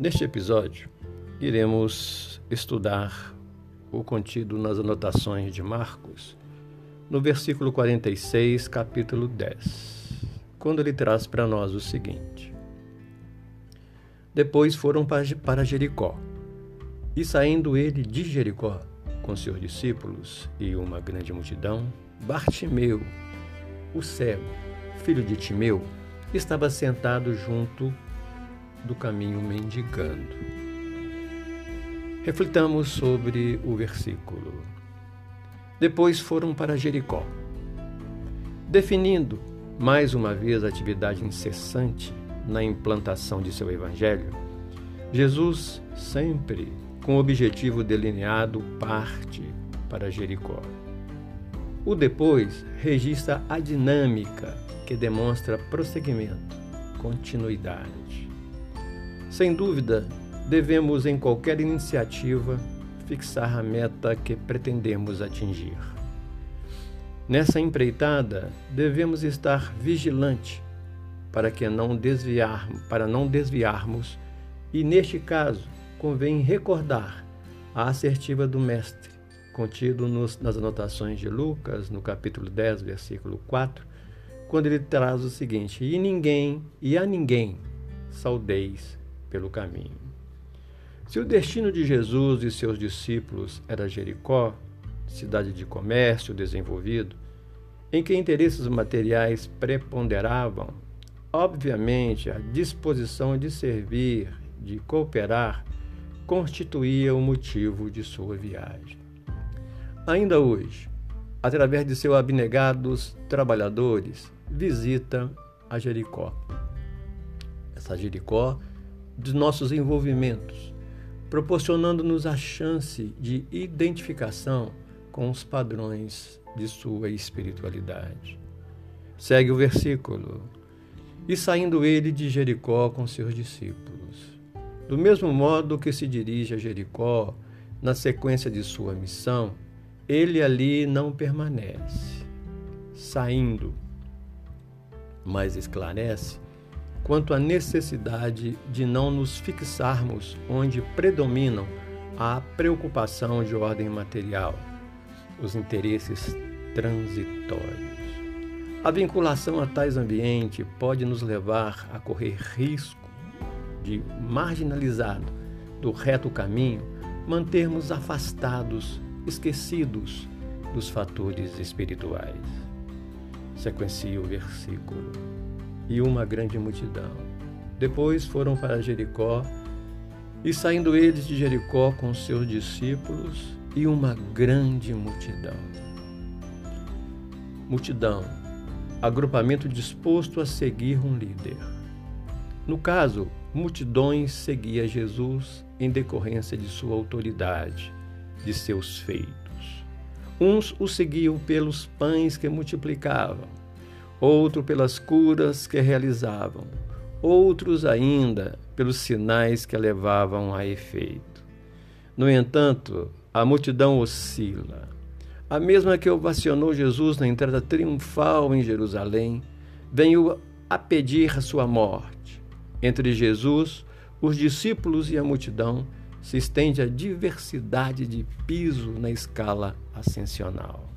Neste episódio, iremos estudar o contido nas anotações de Marcos, no versículo 46, capítulo 10, quando ele traz para nós o seguinte: Depois foram para Jericó, e saindo ele de Jericó, com seus discípulos e uma grande multidão, Bartimeu, o cego, filho de Timeu, estava sentado junto do caminho mendigando. Reflitamos sobre o versículo. Depois foram para Jericó. Definindo mais uma vez a atividade incessante na implantação de seu evangelho, Jesus sempre com o objetivo delineado parte para Jericó. O depois registra a dinâmica que demonstra prosseguimento, continuidade. Sem dúvida, devemos, em qualquer iniciativa, fixar a meta que pretendemos atingir. Nessa empreitada, devemos estar vigilante para que não desviar, para não desviarmos, e neste caso, convém recordar a assertiva do mestre, contido nos, nas anotações de Lucas, no capítulo 10, versículo 4, quando ele traz o seguinte: E ninguém, e a ninguém saudeis pelo caminho. Se o destino de Jesus e seus discípulos era Jericó, cidade de comércio desenvolvido, em que interesses materiais preponderavam, obviamente a disposição de servir, de cooperar, constituía o motivo de sua viagem. Ainda hoje, através de seus abnegados trabalhadores, visita a Jericó. Essa Jericó de nossos envolvimentos, proporcionando-nos a chance de identificação com os padrões de sua espiritualidade. Segue o versículo. E saindo ele de Jericó com seus discípulos. Do mesmo modo que se dirige a Jericó, na sequência de sua missão, ele ali não permanece. Saindo, mas esclarece quanto à necessidade de não nos fixarmos onde predominam a preocupação de ordem material, os interesses transitórios. A vinculação a tais ambientes pode nos levar a correr risco de, marginalizado do reto caminho, mantermos afastados, esquecidos dos fatores espirituais. Sequencia o versículo e uma grande multidão. Depois foram para Jericó, e saindo eles de Jericó com seus discípulos e uma grande multidão. Multidão, agrupamento disposto a seguir um líder. No caso, multidões seguia Jesus em decorrência de sua autoridade, de seus feitos. Uns o seguiam pelos pães que multiplicavam, outro pelas curas que realizavam, outros ainda pelos sinais que levavam a efeito. No entanto, a multidão oscila. A mesma que ovacionou Jesus na entrada triunfal em Jerusalém, veio a pedir a sua morte. Entre Jesus, os discípulos e a multidão se estende a diversidade de piso na escala ascensional.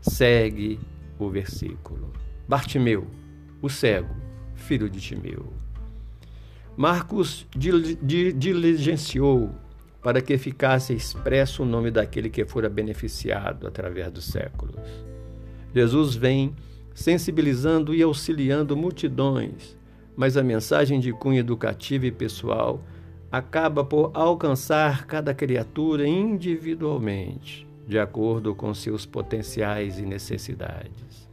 Segue o versículo. Bartimeu, o cego, filho de Timeu. Marcos diligenciou para que ficasse expresso o nome daquele que fora beneficiado através dos séculos. Jesus vem sensibilizando e auxiliando multidões, mas a mensagem de cunho educativo e pessoal acaba por alcançar cada criatura individualmente, de acordo com seus potenciais e necessidades.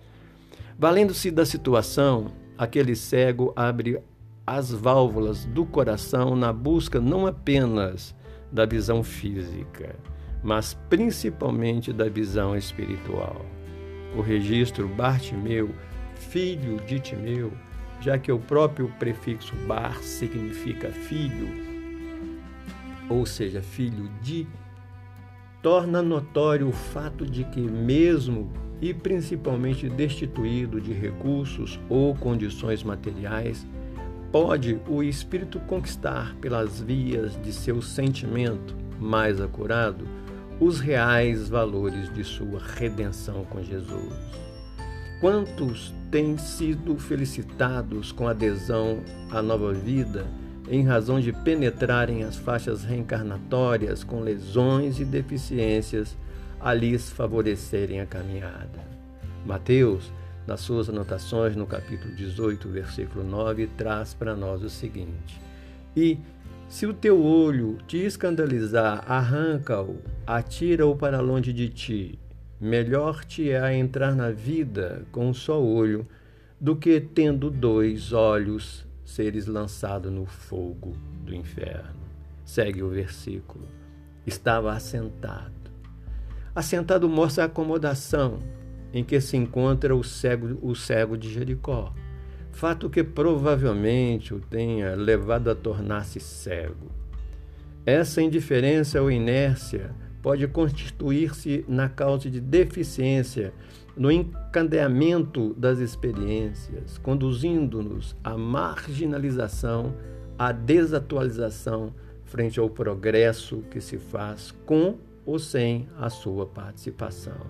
Valendo-se da situação, aquele cego abre as válvulas do coração na busca não apenas da visão física, mas principalmente da visão espiritual. O registro Bartimeu, filho de Timeu, já que o próprio prefixo bar significa filho, ou seja, filho de, torna notório o fato de que, mesmo e principalmente destituído de recursos ou condições materiais, pode o espírito conquistar pelas vias de seu sentimento mais acurado os reais valores de sua redenção com Jesus? Quantos têm sido felicitados com adesão à nova vida em razão de penetrarem as faixas reencarnatórias com lesões e deficiências a lhes favorecerem a caminhada? Mateus nas suas anotações no capítulo 18, versículo 9, traz para nós o seguinte: E se o teu olho te escandalizar, arranca-o, atira-o para longe de ti. Melhor te é entrar na vida com um só olho do que tendo dois olhos seres lançado no fogo do inferno. Segue o versículo. Estava assentado. Assentado mostra a acomodação, em que se encontra o cego, o cego de Jericó, fato que provavelmente o tenha levado a tornar-se cego. Essa indiferença ou inércia pode constituir-se na causa de deficiência no encadeamento das experiências, conduzindo-nos à marginalização, à desatualização frente ao progresso que se faz com ou sem a sua participação.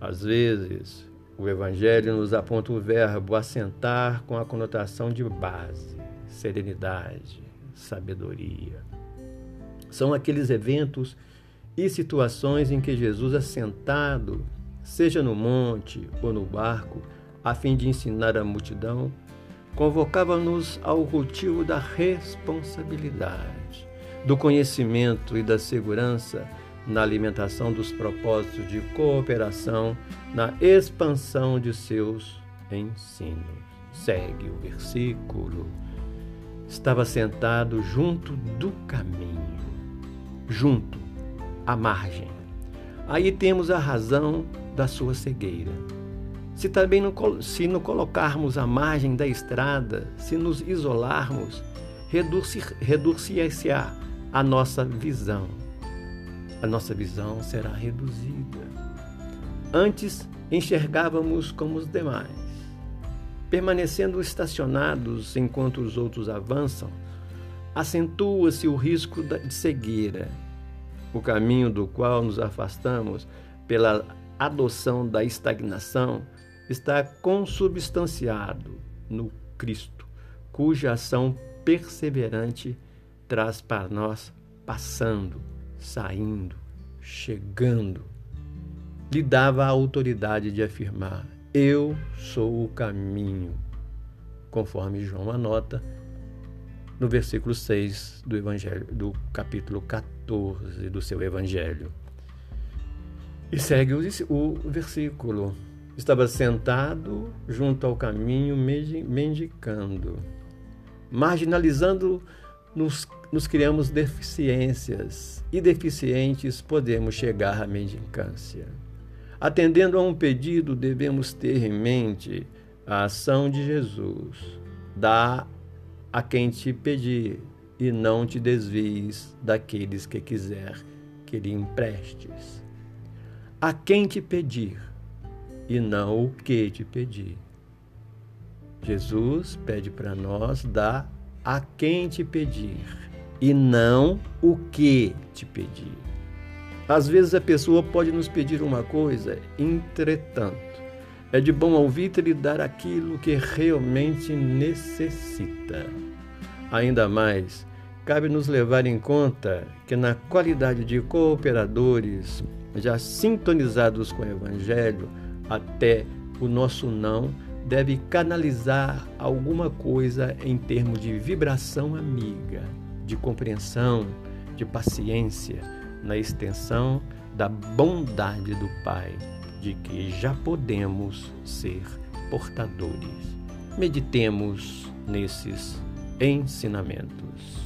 Às vezes, o Evangelho nos aponta o verbo assentar com a conotação de base, serenidade, sabedoria. São aqueles eventos e situações em que Jesus, assentado, seja no monte ou no barco, a fim de ensinar a multidão, convocava-nos ao cultivo da responsabilidade, do conhecimento e da segurança na alimentação dos propósitos de cooperação, na expansão de seus ensinos. Segue o versículo. Estava sentado junto do caminho, junto, à margem. Aí temos a razão da sua cegueira. Se também não, se não colocarmos à margem da estrada, se nos isolarmos, reduzir-se-á a nossa visão a nossa visão será reduzida. Antes enxergávamos como os demais. Permanecendo estacionados enquanto os outros avançam, acentua-se o risco de cegueira, o caminho do qual nos afastamos pela adoção da estagnação está consubstanciado no Cristo, cuja ação perseverante traz para nós passando saindo, chegando, lhe dava a autoridade de afirmar: Eu sou o caminho, conforme João anota no versículo 6 do evangelho do capítulo 14 do seu evangelho. E segue o, versículo. Estava sentado junto ao caminho, mendicando, marginalizando nos, nos criamos deficiências e deficientes podemos chegar à mendicância. Atendendo a um pedido, devemos ter em mente a ação de Jesus. Dá a quem te pedir e não te desvies daqueles que quiser que lhe emprestes. A quem te pedir e não o que te pedir. Jesus pede para nós dar a quem te pedir e não o que te pedir. Às vezes a pessoa pode nos pedir uma coisa, entretanto, é de bom ouvir lhe dar aquilo que realmente necessita. Ainda mais, cabe nos levar em conta que, na qualidade de cooperadores já sintonizados com o Evangelho, até o nosso não deve canalizar alguma coisa em termos de vibração amiga, de compreensão, de paciência, na extensão da bondade do Pai, de que já podemos ser portadores. Meditemos nesses ensinamentos.